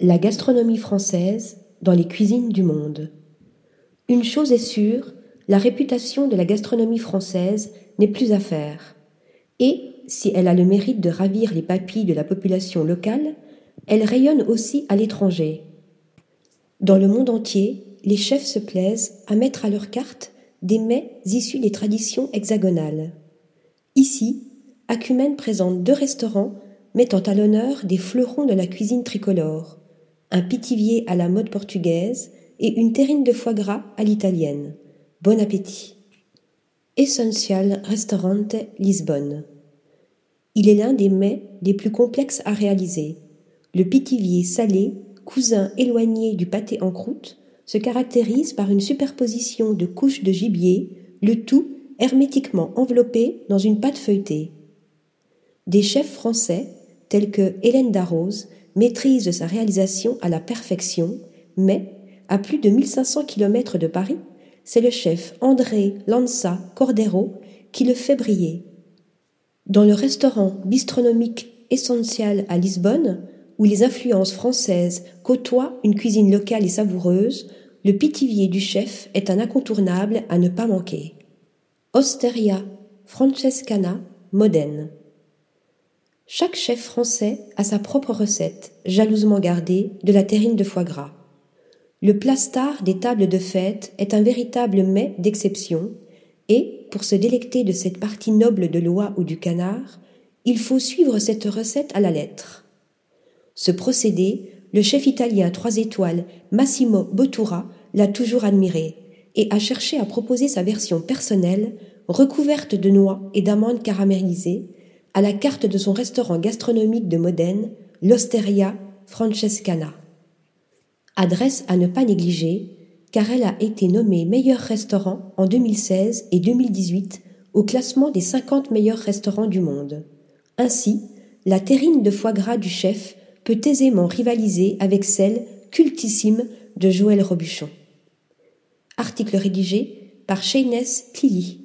La gastronomie française dans les cuisines du monde. Une chose est sûre, la réputation de la gastronomie française n'est plus à faire. Et, si elle a le mérite de ravir les papilles de la population locale, elle rayonne aussi à l'étranger. Dans le monde entier, les chefs se plaisent à mettre à leur carte des mets issus des traditions hexagonales. Ici, Acumen présente deux restaurants mettant à l'honneur des fleurons de la cuisine tricolore un pitivier à la mode portugaise et une terrine de foie gras à l'italienne. Bon appétit. Essential Restaurante Lisbonne. Il est l'un des mets les plus complexes à réaliser. Le pitivier salé, cousin éloigné du pâté en croûte, se caractérise par une superposition de couches de gibier, le tout hermétiquement enveloppé dans une pâte feuilletée. Des chefs français, tels que Hélène Darroze, maîtrise sa réalisation à la perfection, mais, à plus de 1500 km de Paris, c'est le chef André Lanza Cordero qui le fait briller. Dans le restaurant bistronomique Essential à Lisbonne, où les influences françaises côtoient une cuisine locale et savoureuse, le pitivier du chef est un incontournable à ne pas manquer. Osteria Francescana Modène. Chaque chef français a sa propre recette, jalousement gardée, de la terrine de foie gras. Le plastar des tables de fête est un véritable mets d'exception, et, pour se délecter de cette partie noble de l'oie ou du canard, il faut suivre cette recette à la lettre. Ce procédé, le chef italien trois étoiles Massimo Bottura l'a toujours admiré et a cherché à proposer sa version personnelle, recouverte de noix et d'amandes caramélisées, à la carte de son restaurant gastronomique de Modène, l'Osteria Francescana. Adresse à ne pas négliger, car elle a été nommée meilleur restaurant en 2016 et 2018 au classement des 50 meilleurs restaurants du monde. Ainsi, la terrine de foie gras du chef peut aisément rivaliser avec celle cultissime de Joël Robuchon. Article rédigé par Shayness Tilly.